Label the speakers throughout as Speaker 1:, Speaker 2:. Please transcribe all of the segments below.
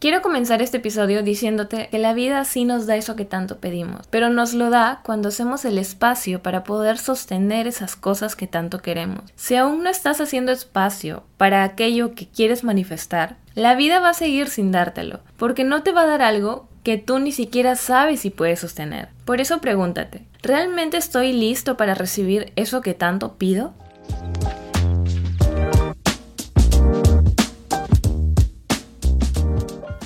Speaker 1: Quiero comenzar este episodio diciéndote que la vida sí nos da eso que tanto pedimos, pero nos lo da cuando hacemos el espacio para poder sostener esas cosas que tanto queremos. Si aún no estás haciendo espacio para aquello que quieres manifestar, la vida va a seguir sin dártelo, porque no te va a dar algo que tú ni siquiera sabes si puedes sostener. Por eso pregúntate, ¿realmente estoy listo para recibir eso que tanto pido?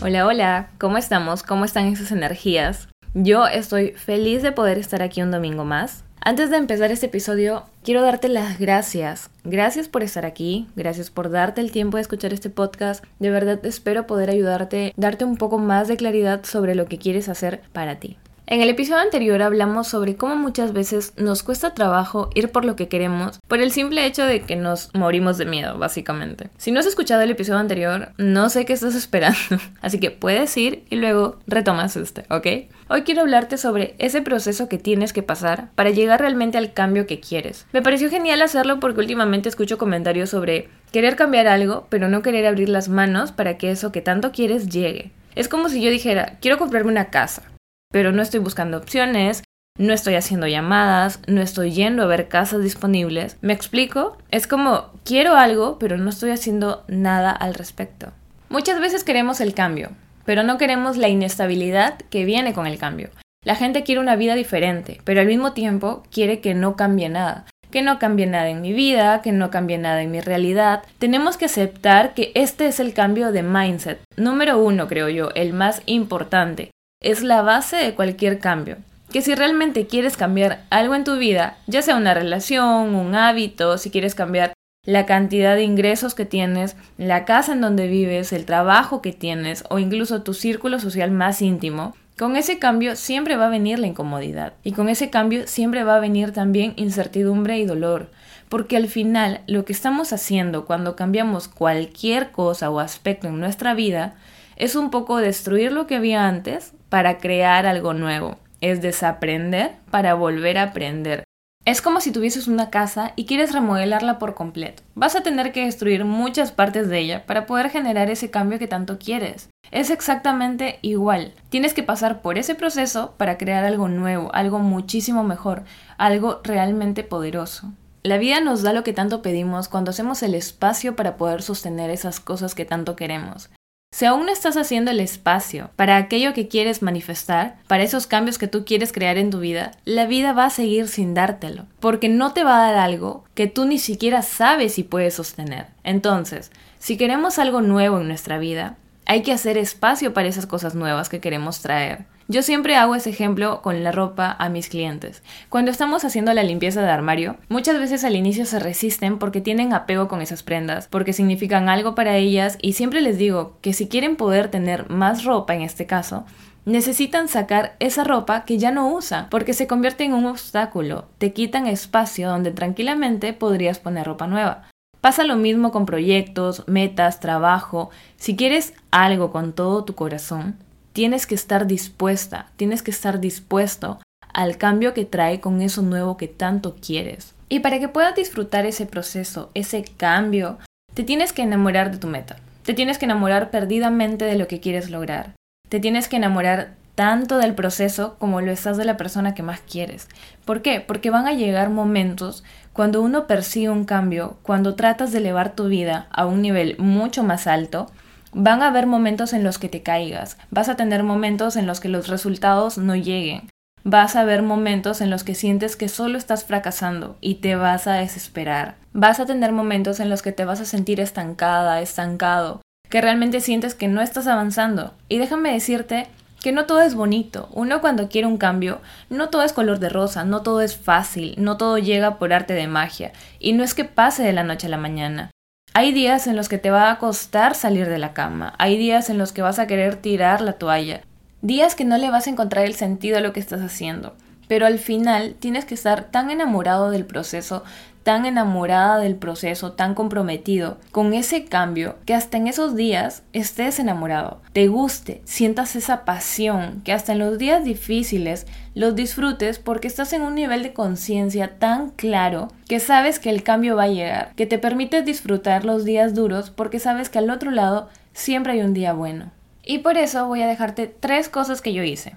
Speaker 1: Hola, hola, ¿cómo estamos? ¿Cómo están esas energías? Yo estoy feliz de poder estar aquí un domingo más. Antes de empezar este episodio, quiero darte las gracias. Gracias por estar aquí, gracias por darte el tiempo de escuchar este podcast. De verdad espero poder ayudarte, darte un poco más de claridad sobre lo que quieres hacer para ti. En el episodio anterior hablamos sobre cómo muchas veces nos cuesta trabajo ir por lo que queremos por el simple hecho de que nos morimos de miedo, básicamente. Si no has escuchado el episodio anterior, no sé qué estás esperando, así que puedes ir y luego retomas este, ¿ok? Hoy quiero hablarte sobre ese proceso que tienes que pasar para llegar realmente al cambio que quieres. Me pareció genial hacerlo porque últimamente escucho comentarios sobre querer cambiar algo, pero no querer abrir las manos para que eso que tanto quieres llegue. Es como si yo dijera, quiero comprarme una casa pero no estoy buscando opciones, no estoy haciendo llamadas, no estoy yendo a ver casas disponibles. ¿Me explico? Es como quiero algo, pero no estoy haciendo nada al respecto. Muchas veces queremos el cambio, pero no queremos la inestabilidad que viene con el cambio. La gente quiere una vida diferente, pero al mismo tiempo quiere que no cambie nada que no cambie nada en mi vida, que no cambie nada en mi realidad. Tenemos que aceptar que este es el cambio de mindset. Número uno, creo yo, el más importante es la base de cualquier cambio. Que si realmente quieres cambiar algo en tu vida, ya sea una relación, un hábito, si quieres cambiar la cantidad de ingresos que tienes, la casa en donde vives, el trabajo que tienes o incluso tu círculo social más íntimo, con ese cambio siempre va a venir la incomodidad y con ese cambio siempre va a venir también incertidumbre y dolor, porque al final lo que estamos haciendo cuando cambiamos cualquier cosa o aspecto en nuestra vida es un poco destruir lo que había antes para crear algo nuevo. Es desaprender para volver a aprender. Es como si tuvieses una casa y quieres remodelarla por completo. Vas a tener que destruir muchas partes de ella para poder generar ese cambio que tanto quieres. Es exactamente igual. Tienes que pasar por ese proceso para crear algo nuevo, algo muchísimo mejor, algo realmente poderoso. La vida nos da lo que tanto pedimos cuando hacemos el espacio para poder sostener esas cosas que tanto queremos. Si aún no estás haciendo el espacio para aquello que quieres manifestar, para esos cambios que tú quieres crear en tu vida, la vida va a seguir sin dártelo, porque no te va a dar algo que tú ni siquiera sabes si puedes sostener. Entonces, si queremos algo nuevo en nuestra vida, hay que hacer espacio para esas cosas nuevas que queremos traer. Yo siempre hago ese ejemplo con la ropa a mis clientes. Cuando estamos haciendo la limpieza de armario, muchas veces al inicio se resisten porque tienen apego con esas prendas, porque significan algo para ellas y siempre les digo que si quieren poder tener más ropa en este caso, necesitan sacar esa ropa que ya no usa, porque se convierte en un obstáculo, te quitan espacio donde tranquilamente podrías poner ropa nueva. Pasa lo mismo con proyectos, metas, trabajo. Si quieres algo con todo tu corazón, tienes que estar dispuesta, tienes que estar dispuesto al cambio que trae con eso nuevo que tanto quieres. Y para que puedas disfrutar ese proceso, ese cambio, te tienes que enamorar de tu meta. Te tienes que enamorar perdidamente de lo que quieres lograr. Te tienes que enamorar tanto del proceso como lo estás de la persona que más quieres. ¿Por qué? Porque van a llegar momentos cuando uno persigue un cambio, cuando tratas de elevar tu vida a un nivel mucho más alto, Van a haber momentos en los que te caigas, vas a tener momentos en los que los resultados no lleguen, vas a ver momentos en los que sientes que solo estás fracasando y te vas a desesperar, vas a tener momentos en los que te vas a sentir estancada, estancado, que realmente sientes que no estás avanzando. Y déjame decirte que no todo es bonito. Uno cuando quiere un cambio, no todo es color de rosa, no todo es fácil, no todo llega por arte de magia. Y no es que pase de la noche a la mañana. Hay días en los que te va a costar salir de la cama, hay días en los que vas a querer tirar la toalla, días que no le vas a encontrar el sentido a lo que estás haciendo, pero al final tienes que estar tan enamorado del proceso, tan enamorada del proceso, tan comprometido con ese cambio, que hasta en esos días estés enamorado, te guste, sientas esa pasión, que hasta en los días difíciles los disfrutes porque estás en un nivel de conciencia tan claro que sabes que el cambio va a llegar, que te permite disfrutar los días duros porque sabes que al otro lado siempre hay un día bueno. Y por eso voy a dejarte tres cosas que yo hice.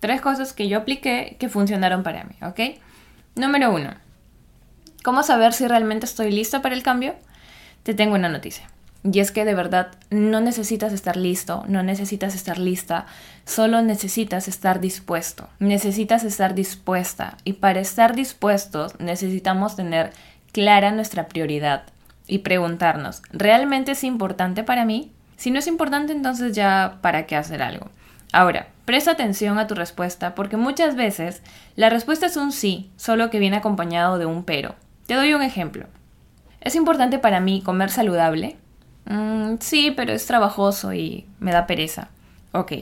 Speaker 1: Tres cosas que yo apliqué que funcionaron para mí, ¿ok? Número uno. ¿Cómo saber si realmente estoy lista para el cambio? Te tengo una noticia. Y es que de verdad no necesitas estar listo, no necesitas estar lista, solo necesitas estar dispuesto, necesitas estar dispuesta. Y para estar dispuestos necesitamos tener clara nuestra prioridad y preguntarnos, ¿realmente es importante para mí? Si no es importante, entonces ya, ¿para qué hacer algo? Ahora, presta atención a tu respuesta porque muchas veces la respuesta es un sí, solo que viene acompañado de un pero. Te doy un ejemplo. ¿Es importante para mí comer saludable? Mm, sí, pero es trabajoso y me da pereza. Ok.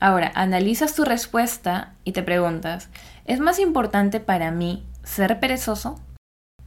Speaker 1: Ahora, analizas tu respuesta y te preguntas, ¿es más importante para mí ser perezoso?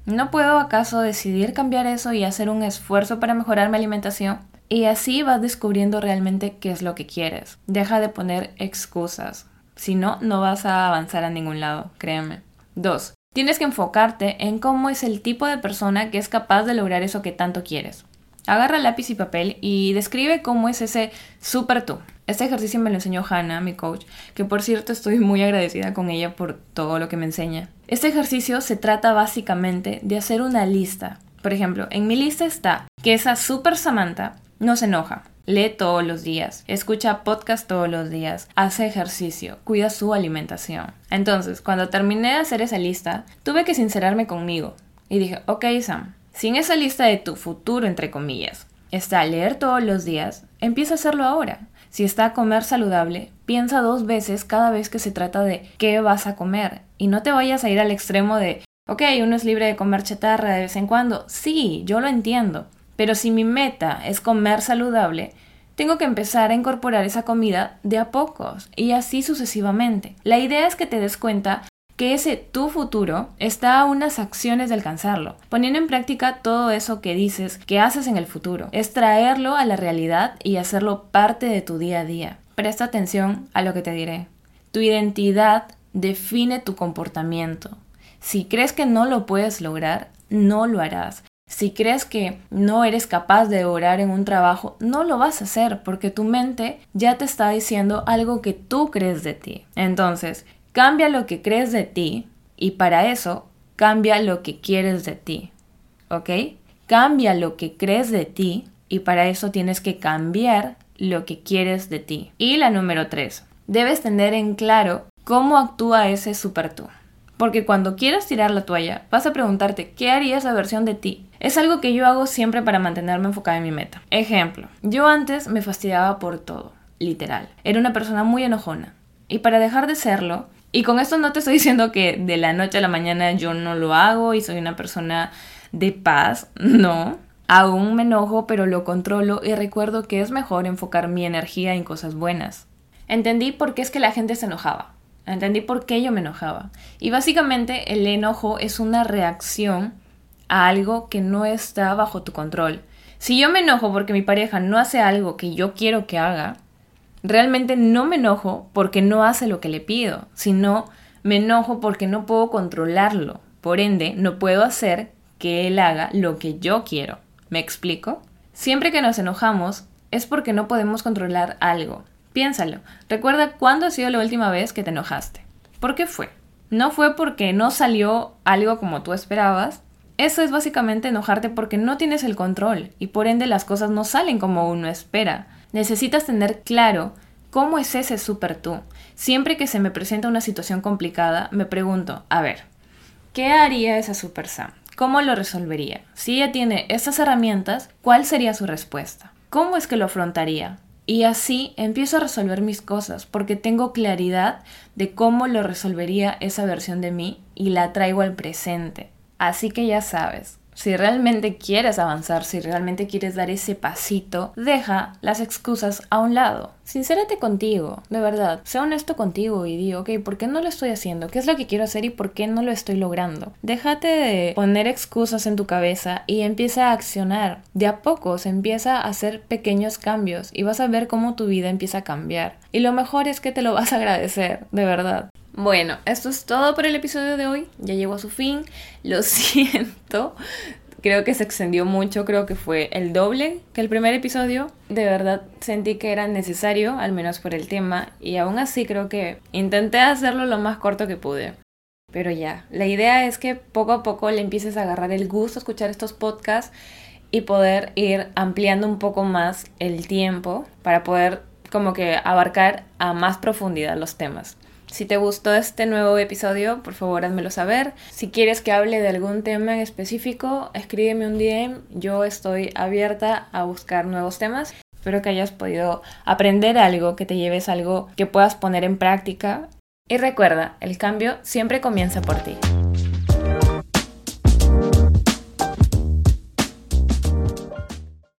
Speaker 1: ¿No puedo acaso decidir cambiar eso y hacer un esfuerzo para mejorar mi alimentación? Y así vas descubriendo realmente qué es lo que quieres. Deja de poner excusas. Si no, no vas a avanzar a ningún lado, créeme. 2. Tienes que enfocarte en cómo es el tipo de persona que es capaz de lograr eso que tanto quieres. Agarra lápiz y papel y describe cómo es ese super tú. Este ejercicio me lo enseñó Hannah, mi coach, que por cierto estoy muy agradecida con ella por todo lo que me enseña. Este ejercicio se trata básicamente de hacer una lista. Por ejemplo, en mi lista está que esa super Samantha no se enoja, lee todos los días, escucha podcast todos los días, hace ejercicio, cuida su alimentación. Entonces, cuando terminé de hacer esa lista, tuve que sincerarme conmigo y dije, ok Sam, si en esa lista de tu futuro, entre comillas, está leer todos los días, empieza a hacerlo ahora. Si está a comer saludable, piensa dos veces cada vez que se trata de qué vas a comer y no te vayas a ir al extremo de, ok, uno es libre de comer chatarra de vez en cuando. Sí, yo lo entiendo, pero si mi meta es comer saludable, tengo que empezar a incorporar esa comida de a pocos y así sucesivamente. La idea es que te des cuenta que ese tu futuro está a unas acciones de alcanzarlo, poniendo en práctica todo eso que dices que haces en el futuro. Es traerlo a la realidad y hacerlo parte de tu día a día. Presta atención a lo que te diré. Tu identidad define tu comportamiento. Si crees que no lo puedes lograr, no lo harás. Si crees que no eres capaz de orar en un trabajo, no lo vas a hacer porque tu mente ya te está diciendo algo que tú crees de ti. Entonces, cambia lo que crees de ti y para eso cambia lo que quieres de ti. ¿Ok? Cambia lo que crees de ti y para eso tienes que cambiar lo que quieres de ti. Y la número 3. Debes tener en claro cómo actúa ese super tú. Porque cuando quieras tirar la toalla, vas a preguntarte qué haría esa versión de ti. Es algo que yo hago siempre para mantenerme enfocada en mi meta. Ejemplo, yo antes me fastidiaba por todo, literal. Era una persona muy enojona. Y para dejar de serlo, y con esto no te estoy diciendo que de la noche a la mañana yo no lo hago y soy una persona de paz, no. Aún me enojo, pero lo controlo y recuerdo que es mejor enfocar mi energía en cosas buenas. Entendí por qué es que la gente se enojaba. Entendí por qué yo me enojaba. Y básicamente el enojo es una reacción a algo que no está bajo tu control. Si yo me enojo porque mi pareja no hace algo que yo quiero que haga, realmente no me enojo porque no hace lo que le pido, sino me enojo porque no puedo controlarlo. Por ende, no puedo hacer que él haga lo que yo quiero. ¿Me explico? Siempre que nos enojamos es porque no podemos controlar algo. Piénsalo. Recuerda cuándo ha sido la última vez que te enojaste. ¿Por qué fue? No fue porque no salió algo como tú esperabas. Eso es básicamente enojarte porque no tienes el control y por ende las cosas no salen como uno espera. Necesitas tener claro cómo es ese super tú. Siempre que se me presenta una situación complicada, me pregunto, a ver, ¿qué haría esa super Sam? ¿Cómo lo resolvería? Si ella tiene estas herramientas, ¿cuál sería su respuesta? ¿Cómo es que lo afrontaría? Y así empiezo a resolver mis cosas porque tengo claridad de cómo lo resolvería esa versión de mí y la traigo al presente. Así que ya sabes, si realmente quieres avanzar, si realmente quieres dar ese pasito, deja las excusas a un lado. Sincérate contigo, de verdad. Sé honesto contigo y di, ok, ¿por qué no lo estoy haciendo? ¿Qué es lo que quiero hacer y por qué no lo estoy logrando? Déjate de poner excusas en tu cabeza y empieza a accionar. De a poco se empieza a hacer pequeños cambios y vas a ver cómo tu vida empieza a cambiar. Y lo mejor es que te lo vas a agradecer, de verdad. Bueno, esto es todo por el episodio de hoy. Ya llegó a su fin. Lo siento. Creo que se extendió mucho, creo que fue el doble que el primer episodio. De verdad sentí que era necesario, al menos por el tema, y aún así creo que intenté hacerlo lo más corto que pude. Pero ya, la idea es que poco a poco le empieces a agarrar el gusto a escuchar estos podcasts y poder ir ampliando un poco más el tiempo para poder como que abarcar a más profundidad los temas. Si te gustó este nuevo episodio, por favor házmelo saber. Si quieres que hable de algún tema en específico, escríbeme un DM. Yo estoy abierta a buscar nuevos temas. Espero que hayas podido aprender algo, que te lleves algo que puedas poner en práctica. Y recuerda, el cambio siempre comienza por ti.